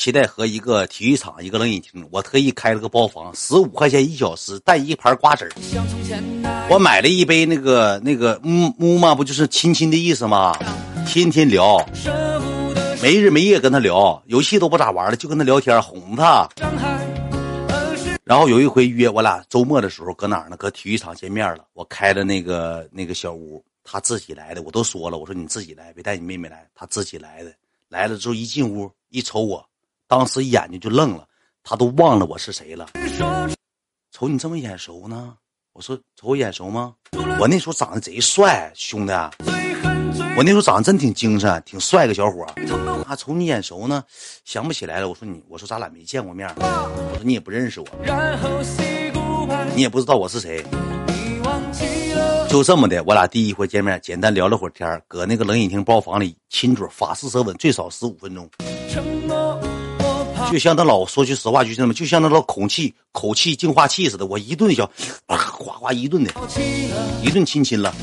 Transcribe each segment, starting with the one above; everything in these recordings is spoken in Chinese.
七代河一个体育场，一个冷饮厅，我特意开了个包房，十五块钱一小时，带一盘瓜子儿。我买了一杯那个那个木木嘛，不就是亲亲的意思吗？天天聊，没日没夜跟他聊，游戏都不咋玩了，就跟他聊天，哄他。然后有一回约我俩周末的时候搁哪儿呢？搁体育场见面了。我开的那个那个小屋，他自己来的，我都说了，我说你自己来，别带你妹妹来，他自己来的。来了之后一进屋一瞅我。当时眼睛就愣了，他都忘了我是谁了。瞅你这么眼熟呢？我说瞅我眼熟吗？我那时候长得贼帅，兄弟。我那时候长得真挺精神，挺帅个小伙。啊，瞅你眼熟呢，想不起来了。我说你，我说咱俩没见过面。我说你也不认识我，你也不知道我是谁。就这么的，我俩第一回见面，简单聊了会儿天搁那个冷饮厅包房里亲嘴，法式舌吻，最少十五分钟。就像他老说句实话，就像么，就像那老空气口气净化器似的，我一顿小，哗哗一顿的，一顿亲亲了。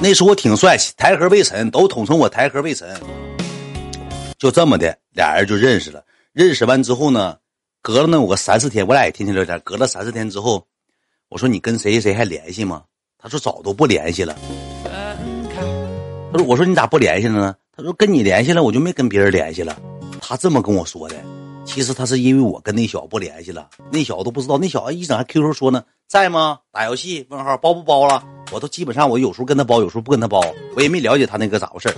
那时候我挺帅气，台河魏晨都统称我台河魏晨。就这么的，俩人就认识了。认识完之后呢，隔了那有个三四天，我俩也天天聊天。隔了三四天之后，我说你跟谁谁还联系吗？他说早都不联系了。他说：“我说你咋不联系了呢？”他说：“跟你联系了，我就没跟别人联系了。”他这么跟我说的。其实他是因为我跟那小子不联系了，那小子都不知道。那小子一整还 QQ 说呢，在吗？打游戏？问号包不包了？我都基本上我有时候跟他包，有时候不跟他包，我也没了解他那个咋回事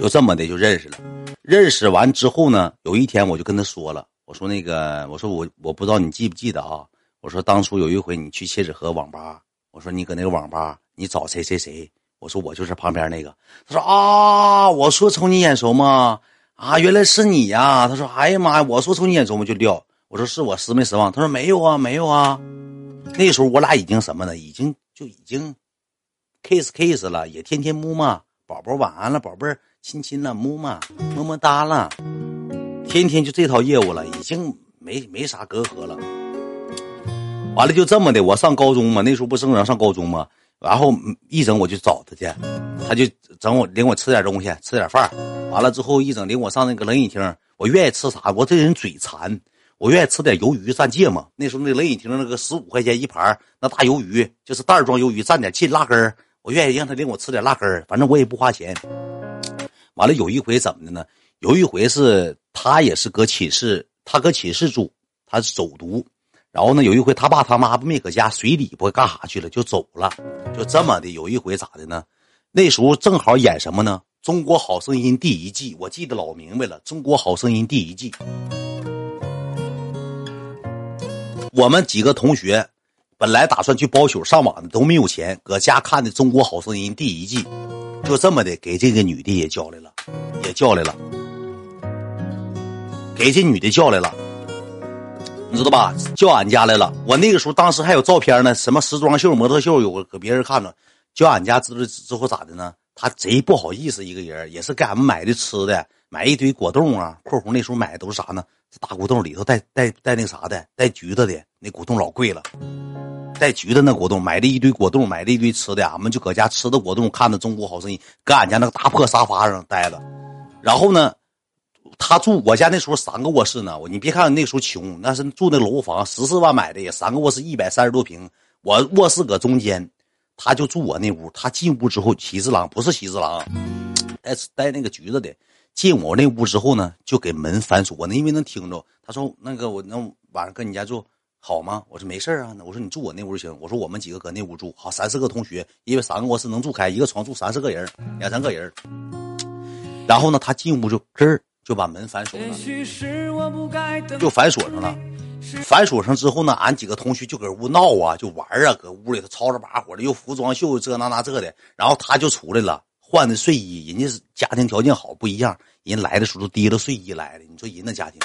就这么的就认识了。认识完之后呢，有一天我就跟他说了，我说那个，我说我我不知道你记不记得啊？我说当初有一回你去切纸河网吧，我说你搁那个网吧你找谁谁谁。我说我就是旁边那个，他说啊，我说瞅你眼熟吗？啊，原来是你呀！他说，哎呀妈呀，我说瞅你眼熟吗？就撂。我说是我失没失望？他说没有啊，没有啊。那时候我俩已经什么呢？已经就已经，kiss kiss 了，也天天摸嘛，宝宝晚安了，宝贝儿亲亲了，摸嘛，么么哒了，天天就这套业务了，已经没没啥隔阂了。完了就这么的，我上高中嘛，那时候不正常上高中嘛。然后一整我就找他去，他就整我领我吃点东西，吃点饭。完了之后一整领我上那个冷饮厅，我愿意吃啥？我这人嘴馋，我愿意吃点鱿鱼蘸芥末。那时候那冷饮厅那个十五块钱一盘那大鱿鱼就是袋装鱿鱼，蘸点芥辣根。我愿意让他领我吃点辣根，反正我也不花钱。完了有一回怎么的呢？有一回是他也是搁寝室，他搁寝室住，他是走读。然后呢，有一回他爸他妈没搁家，随礼不干啥去了，就走了，就这么的。有一回咋的呢？那时候正好演什么呢？《中国好声音》第一季，我记得老明白了，《中国好声音》第一季。我们几个同学本来打算去包宿上网的，都没有钱，搁家看的《中国好声音》第一季，就这么的给这个女的也叫来了，也叫来了，给这女的叫来了。你知道吧？叫俺家来了。我那个时候当时还有照片呢，什么时装秀、模特秀，有个给别人看着。叫俺家之之后咋的呢？他贼不好意思，一个人也是给俺们买的吃的，买一堆果冻啊。括弧那时候买的都是啥呢？大果冻里头带带带那啥的，带橘子的。那果冻老贵了，带橘子那果冻，买了一堆果冻，买了一堆吃的。俺们就搁家吃的果冻，看着《中国好声音》，搁俺家那个大破沙发上待着。然后呢？他住我家那时候三个卧室呢，你别看那时候穷，那是住那楼房十四万买的，也三个卧室一百三十多平，我卧室搁中间，他就住我那屋。他进屋之后，喜之郎不是喜之郎，带带那个橘子的，进我那屋之后呢，就给门反锁我那，因为能听着。他说那个我那晚上搁你家住好吗？我说没事啊，我说你住我那屋就行。我说我们几个搁那屋住好，三四个同学，因为三个卧室能住开，一个床住三四个人，两三个人。然后呢，他进屋就吱。就把门反锁了，就反锁上了。反锁上之后呢，俺几个同学就搁屋闹啊，就玩啊，搁屋里头吵吵把火的，又服装秀这那那这的。然后他就出来了，换的睡衣，人家是家庭条件好不一样。人来的时候都提着睡衣来的，你说人那家庭，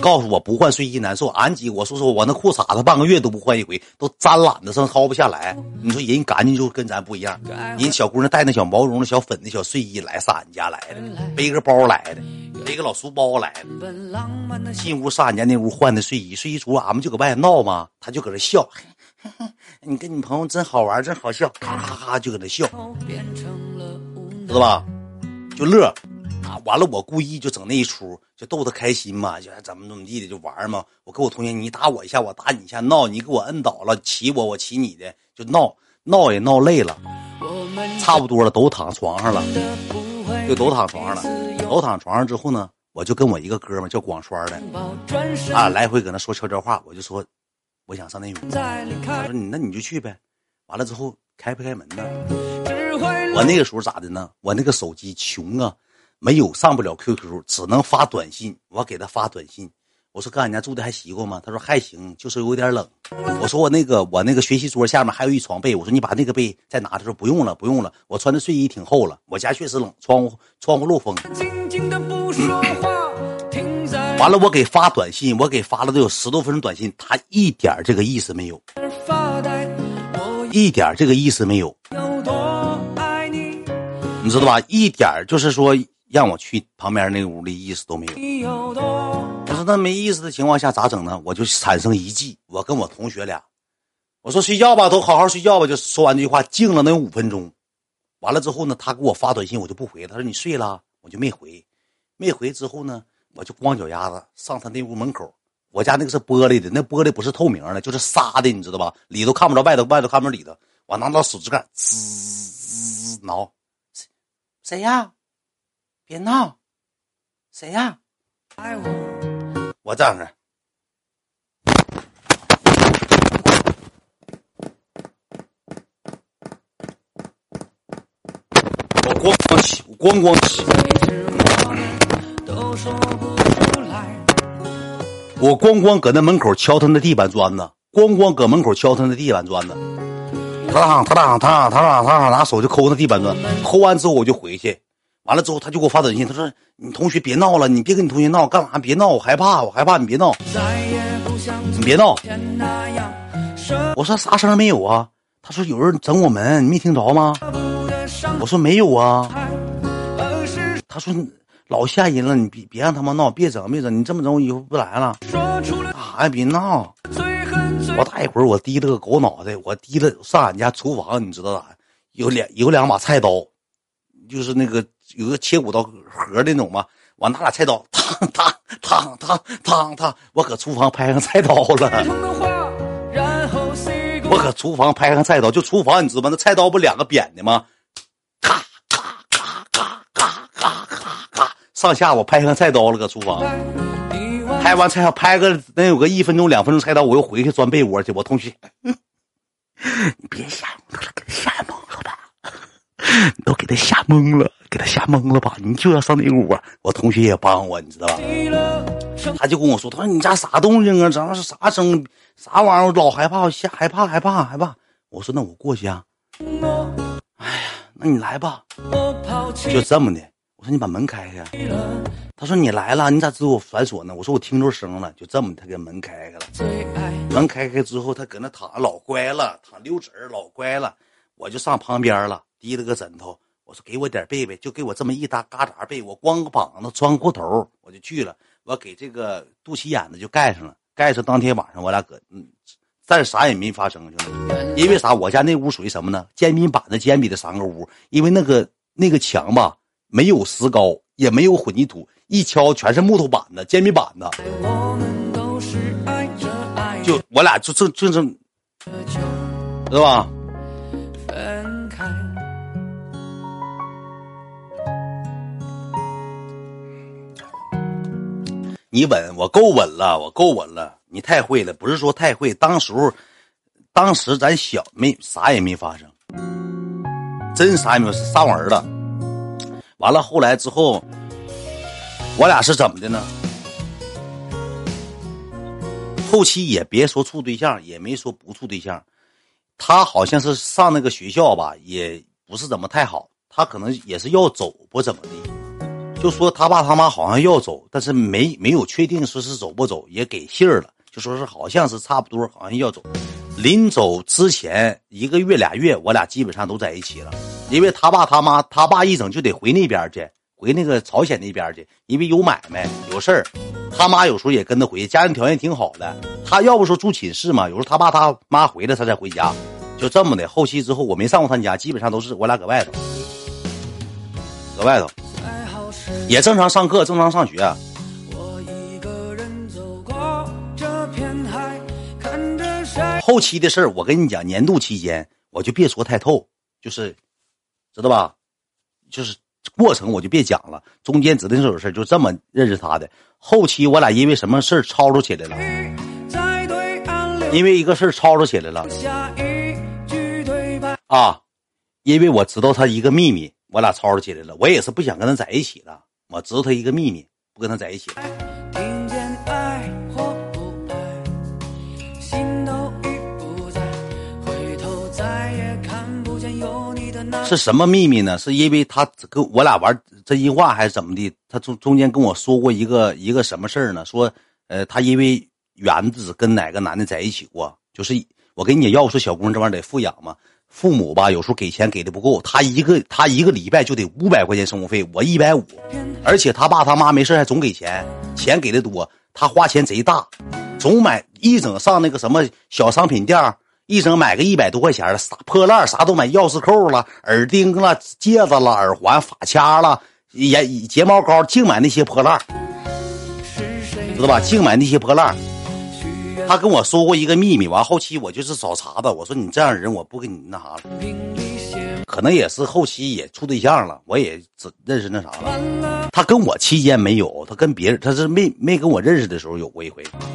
告诉我不换睡衣难受。俺几我说说我那裤衩子半个月都不换一回，都粘懒子上薅不下来。你说人干净就跟咱不一样，人小姑娘带那小毛绒的小粉的小睡衣来上俺家来的，背个包来的，背个老书包来的，进屋上俺家那屋换的睡衣，睡衣出俺们就搁外头闹嘛，他就搁那笑，你跟你朋友真好玩，真好笑，咔咔咔就搁那笑。知道吧？就乐，啊，完了我故意就整那一出，就逗他开心嘛，就怎么怎么地的就玩嘛。我跟我同学，你打我一下，我打你一下，闹你给我摁倒了，骑我，我骑你的，就闹闹也闹累了，差不多了，都躺床上了，就都躺床上了，都躺床上之后呢，我就跟我一个哥们叫广川的，啊，来回搁那说悄悄话，我就说我想上那屋，他说你那你就去呗，完了之后开不开门呢？我那个时候咋的呢？我那个手机穷啊，没有上不了 QQ，只能发短信。我给他发短信，我说哥，俺家住的还习惯吗？他说还行，就是有点冷。我说我那个我那个学习桌下面还有一床被，我说你把那个被再拿。他说不用了，不用了，我穿的睡衣挺厚了。我家确实冷，窗户窗户漏风。完了，我给发短信，我给发了都有十多分钟短信，他一点这个意思没有，一点这个意思没有。你知道吧？一点就是说让我去旁边那个屋的意思都没有。那没意思的情况下咋整呢？我就产生一计，我跟我同学俩，我说睡觉吧，都好好睡觉吧。就说完这句话，静了能有五分钟。完了之后呢，他给我发短信，我就不回。他说你睡了，我就没回。没回之后呢，我就光脚丫子上他那屋门口。我家那个是玻璃的，那玻璃不是透明的，就是纱的，你知道吧？里头看不着外头，外头看不着里头。我拿到手指盖，滋滋挠。谁呀？别闹！谁呀？我这样式。我咣咣起，我咣咣起。我咣咣搁那门口敲他那地板砖子，咣咣搁门口敲他那地板砖子。他当他当他当他当他当拿手就抠那地板砖，抠完之后我就回去，完了之后他就给我发短信，他说：“你同学别闹了，你别跟你同学闹，干嘛？别闹，我害怕，我害怕，你别闹，你别闹。”我说啥声没有啊？他说有人整我门，你没听着吗？我说没有啊。他说老吓人了，你别别让他们闹，别整别整，你这么整我以后不来了。干啥呀？别闹。我大一会儿，我提了个狗脑袋，我提了上俺家厨房，你知道咋？有两有两把菜刀，就是那个有个切骨刀盒那种嘛。我拿俩菜刀，烫烫烫烫烫烫，我搁厨房拍上菜刀了。我搁厨房拍上菜刀，就厨房你知道吗？那菜刀不两个扁的吗？咔咔咔咔咔咔咔咔，上下我拍上菜刀了，搁厨房。拍完菜，拍个能有个一分钟、两分钟菜刀，我又回去钻被窝去。我同学，你别吓懵了，给他吓懵了吧？你都给他吓懵了，给他吓懵了吧？你就要上那屋啊？我同学也帮我，你知道吧？他就跟我说：“他说你家啥动静啊？怎么是啥声？啥玩意儿？我老害怕，我吓害怕，害怕，害怕。”我说：“那我过去啊。”哎呀，那你来吧。就这么的。我说：“你把门开开。”他说：“你来了，你咋知道我反锁呢？”我说：“我听着声了。”就这么，他给门开开了。门开开之后，他搁那躺老乖了，躺溜直老乖了。我就上旁边了，提了个枕头。我说：“给我点被被，就给我这么一搭嘎杂被。我光个膀子，穿裤头，我就去了。我给这个肚脐眼子就盖上了。盖上当天晚上，我俩搁嗯，但是啥也没发生，兄弟。因为啥？我家那屋属于什么呢？煎饼板子煎饼的三个屋。因为那个那个墙吧，没有石膏，也没有混凝土。”一敲全是木头板子、煎饼板子，就我俩就正正正，知道吧？你稳，我够稳了，我够稳了。你太会了，不是说太会。当时候，当时咱小没啥也没发生，真啥也没有，是上玩了。完了，后来之后。我俩是怎么的呢？后期也别说处对象，也没说不处对象。他好像是上那个学校吧，也不是怎么太好。他可能也是要走，不怎么的。就说他爸他妈好像要走，但是没没有确定说是走不走，也给信儿了，就说是好像是差不多，好像要走。临走之前一个月俩月，我俩基本上都在一起了，因为他爸他妈，他爸一整就得回那边去。回那个朝鲜那边去，因为有买卖有事儿，他妈有时候也跟他回去，家庭条件挺好的。他要不说住寝室嘛，有时候他爸他妈回来他才回家，就这么的。后期之后我没上过他家，基本上都是我俩搁外头。搁外头，也正常上课，正常上学。后期的事儿，我跟你讲，年度期间我就别说太透，就是知道吧？就是过程我就别讲了，中间指定是有事儿，就这么认识他的。后期我俩因为什么事儿吵吵起来了？因为一个事儿吵吵起来了。啊，因为我知道他一个秘密，我俩吵吵起来了。我也是不想跟他在一起的，我知道他一个秘密，不跟他在一起了。是什么秘密呢？是因为他跟我俩玩真心话还是怎么的？他中中间跟我说过一个一个什么事儿呢？说，呃，他因为园子跟哪个男的在一起过，就是我跟你要说小姑娘这玩意儿得富养嘛，父母吧有时候给钱给的不够，他一个他一个礼拜就得五百块钱生活费，我一百五，而且他爸他妈没事还总给钱，钱给的多，他花钱贼大，总买一整上那个什么小商品店一整买个一百多块钱的啥破烂啥都买，钥匙扣了、耳钉了、戒指了、耳环、发卡了、眼睫毛膏，净买那些破烂知道吧？净买那些破烂他跟我说过一个秘密，完后期我就是找茬子，我说你这样人我不跟你那啥了。可能也是后期也处对象了，我也认识那啥了。他跟我期间没有，他跟别人，他是没没跟我认识的时候有过一回。